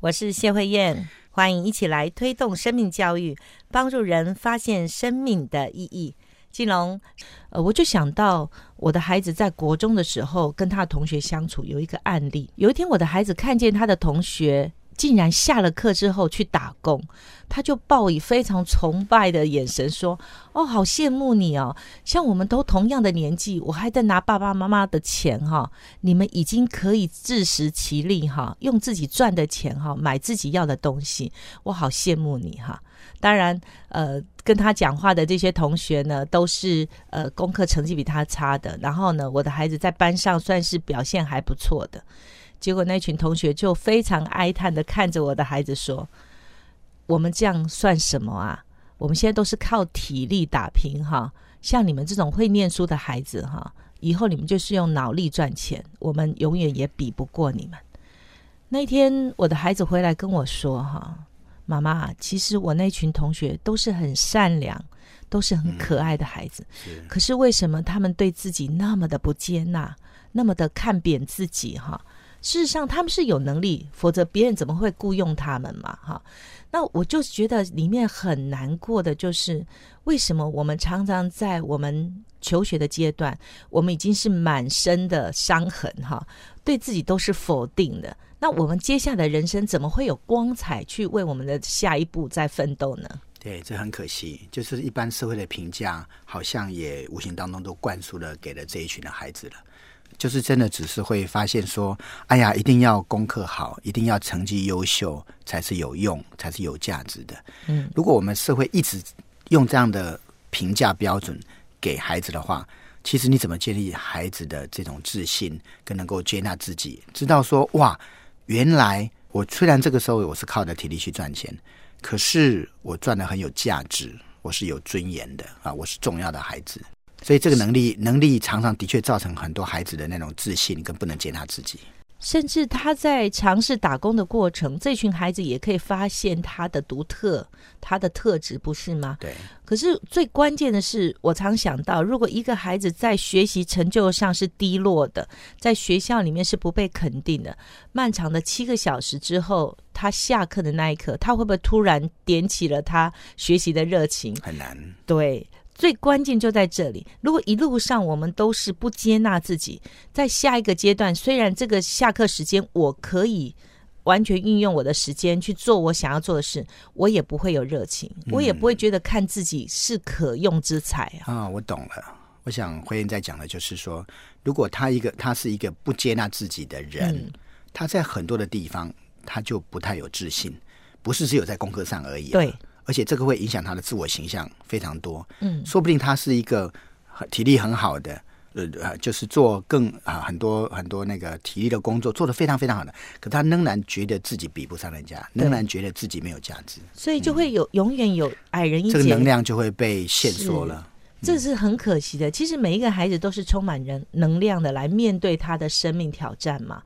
我是谢慧燕，欢迎一起来推动生命教育，帮助人发现生命的意义。金龙，呃，我就想到我的孩子在国中的时候跟他的同学相处有一个案例。有一天，我的孩子看见他的同学竟然下了课之后去打工。他就报以非常崇拜的眼神说：“哦，好羡慕你哦！像我们都同样的年纪，我还在拿爸爸妈妈的钱哈，你们已经可以自食其力哈，用自己赚的钱哈买自己要的东西，我好羡慕你哈！当然，呃，跟他讲话的这些同学呢，都是呃功课成绩比他差的，然后呢，我的孩子在班上算是表现还不错的，结果那群同学就非常哀叹的看着我的孩子说。”我们这样算什么啊？我们现在都是靠体力打拼哈。像你们这种会念书的孩子哈，以后你们就是用脑力赚钱，我们永远也比不过你们。那天我的孩子回来跟我说哈，妈妈，其实我那群同学都是很善良，都是很可爱的孩子，可是为什么他们对自己那么的不接纳，那么的看扁自己哈？事实上他们是有能力，否则别人怎么会雇佣他们嘛哈？那我就觉得里面很难过的，就是为什么我们常常在我们求学的阶段，我们已经是满身的伤痕哈，对自己都是否定的。那我们接下来的人生怎么会有光彩去为我们的下一步在奋斗呢？对，这很可惜，就是一般社会的评价，好像也无形当中都灌输了给了这一群的孩子了。就是真的只是会发现说，哎呀，一定要功课好，一定要成绩优秀才是有用，才是有价值的。嗯，如果我们社会一直用这样的评价标准给孩子的话，其实你怎么建立孩子的这种自信，跟能够接纳自己，知道说哇，原来我虽然这个时候我是靠着体力去赚钱，可是我赚的很有价值，我是有尊严的啊，我是重要的孩子。所以这个能力能力常常的确造成很多孩子的那种自信跟不能接纳自己，甚至他在尝试打工的过程，这群孩子也可以发现他的独特、他的特质，不是吗？对。可是最关键的是，我常想到，如果一个孩子在学习成就上是低落的，在学校里面是不被肯定的，漫长的七个小时之后，他下课的那一刻，他会不会突然点起了他学习的热情？很难。对。最关键就在这里。如果一路上我们都是不接纳自己，在下一个阶段，虽然这个下课时间我可以完全运用我的时间去做我想要做的事，我也不会有热情，我也不会觉得看自己是可用之才啊。我懂了。我想辉燕在讲的就是说，如果他一个他是一个不接纳自己的人，他在很多的地方他就不太有自信，不是只有在功课上而已。对。而且这个会影响他的自我形象非常多，嗯，说不定他是一个体力很好的，呃，就是做更啊很多很多那个体力的工作做的非常非常好的，可他仍然觉得自己比不上人家，仍然觉得自己没有价值，所以就会有永远有矮人一截，这个能量就会被限缩了，这是很可惜的。其实每一个孩子都是充满人能量的来面对他的生命挑战嘛。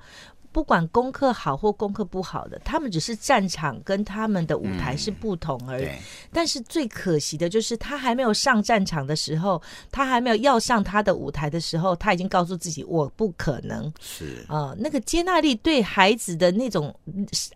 不管功课好或功课不好的，他们只是战场跟他们的舞台是不同而已。但是最可惜的就是，他还没有上战场的时候，他还没有要上他的舞台的时候，他已经告诉自己我不可能。是啊，那个接纳力对孩子的那种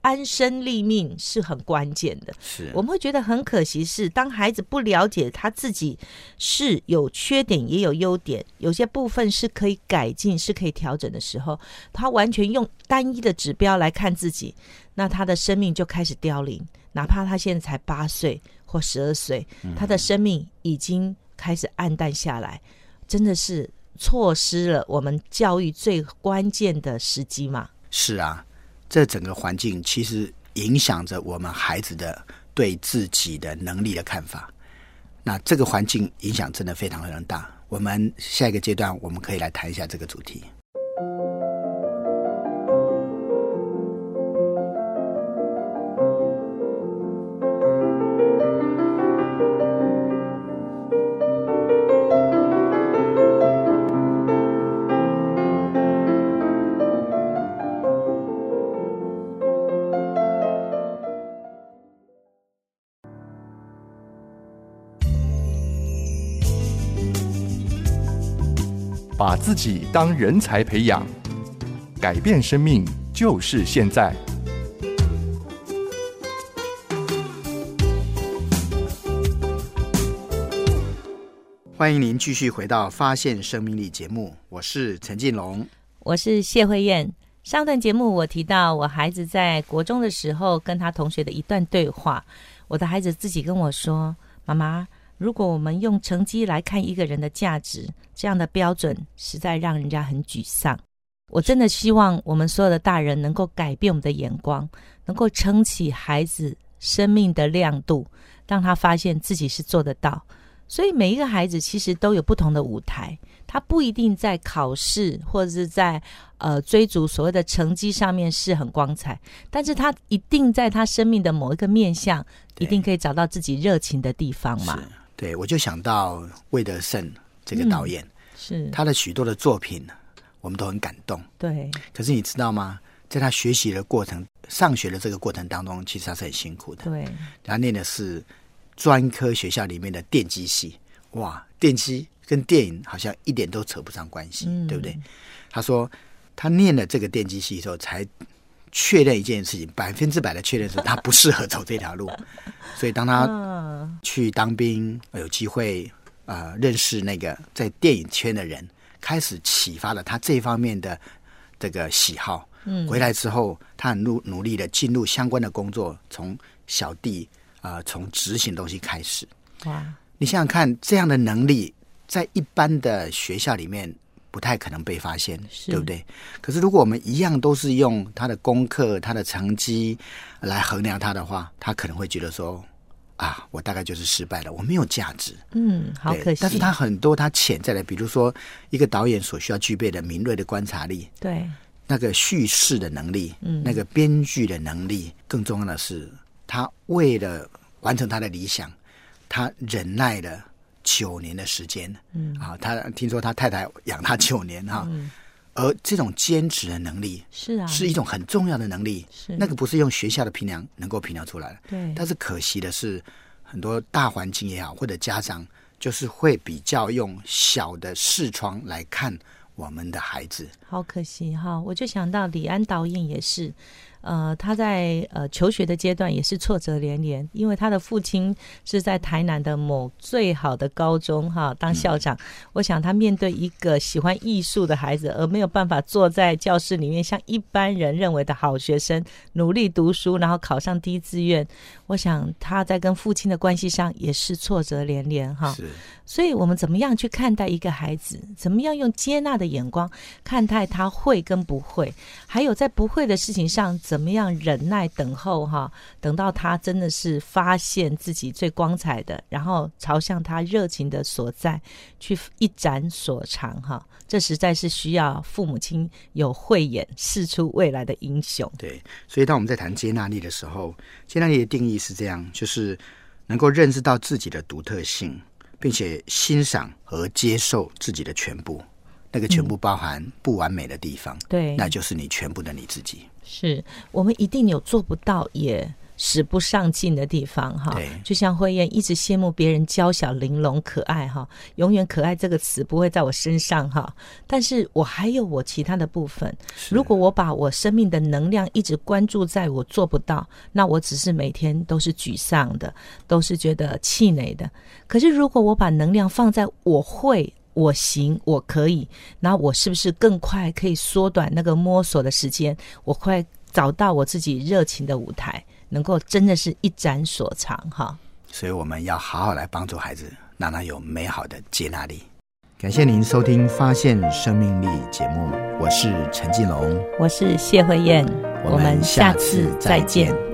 安身立命是很关键的。是我们会觉得很可惜，是当孩子不了解他自己是有缺点也有优点，有些部分是可以改进、是可以调整的时候，他完全用。单一的指标来看自己，那他的生命就开始凋零。哪怕他现在才八岁或十二岁，他的生命已经开始暗淡下来，真的是错失了我们教育最关键的时机嘛？是啊，这整个环境其实影响着我们孩子的对自己的能力的看法。那这个环境影响真的非常非常大。我们下一个阶段我们可以来谈一下这个主题。把自己当人才培养，改变生命就是现在。欢迎您继续回到《发现生命力》节目，我是陈进龙。我是谢慧燕。上段节目我提到我孩子在国中的时候跟他同学的一段对话，我的孩子自己跟我说：“妈妈，如果我们用成绩来看一个人的价值，这样的标准实在让人家很沮丧。我真的希望我们所有的大人能够改变我们的眼光，能够撑起孩子生命的亮度，让他发现自己是做得到。”所以每一个孩子其实都有不同的舞台，他不一定在考试或者是在呃追逐所谓的成绩上面是很光彩，但是他一定在他生命的某一个面向，一定可以找到自己热情的地方嘛。对，我就想到魏德胜这个导演，是他的许多的作品，我们都很感动。对，可是你知道吗？在他学习的过程、上学的这个过程当中，其实他是很辛苦的。对，他念的是。专科学校里面的电机系，哇，电机跟电影好像一点都扯不上关系，对不对？他说他念了这个电机系之后，才确认一件事情，百分之百的确认是他不适合走这条路。所以当他去当兵，有机会呃认识那个在电影圈的人，开始启发了他这方面的这个喜好。嗯，回来之后，他很努努力的进入相关的工作，从小弟。啊，从执行东西开始，哇！你想想看，这样的能力在一般的学校里面不太可能被发现，对不对？可是如果我们一样都是用他的功课、他的成绩来衡量他的话，他可能会觉得说：啊，我大概就是失败了，我没有价值。嗯，好可惜。但是他很多他潜在的，比如说一个导演所需要具备的敏锐的观察力，对那个叙事的能力，嗯，那个编剧的能力，更重要的是。他为了完成他的理想，他忍耐了九年的时间。嗯啊，他听说他太太养他九年哈，而这种坚持的能力是啊，是一种很重要的能力。是那个不是用学校的评量能够评量出来的。对，但是可惜的是，很多大环境也好，或者家长就是会比较用小的视窗来看我们的孩子。好可惜哈，我就想到李安导演也是。呃，他在呃求学的阶段也是挫折连连，因为他的父亲是在台南的某最好的高中哈当校长。我想他面对一个喜欢艺术的孩子，而没有办法坐在教室里面像一般人认为的好学生努力读书，然后考上第一志愿。我想他在跟父亲的关系上也是挫折连连哈。是，所以我们怎么样去看待一个孩子？怎么样用接纳的眼光看待他会跟不会？还有在不会的事情上怎怎么样忍耐等候哈？等到他真的是发现自己最光彩的，然后朝向他热情的所在去一展所长哈。这实在是需要父母亲有慧眼视出未来的英雄。对，所以当我们在谈接纳力的时候，接纳力的定义是这样：就是能够认识到自己的独特性，并且欣赏和接受自己的全部。那个全部包含不完美的地方，对，那就是你全部的你自己。是我们一定有做不到也使不上劲的地方，哈。对，就像慧燕一直羡慕别人娇小玲珑可爱，哈，永远可爱这个词不会在我身上，哈。但是我还有我其他的部分。如果我把我生命的能量一直关注在我做不到，那我只是每天都是沮丧的，都是觉得气馁的。可是如果我把能量放在我会。我行，我可以，那我是不是更快可以缩短那个摸索的时间？我快找到我自己热情的舞台，能够真的是一展所长哈。所以我们要好好来帮助孩子，让他有美好的接纳力。感谢您收听《发现生命力》节目，我是陈继龙，我是谢慧燕，我们下次再见。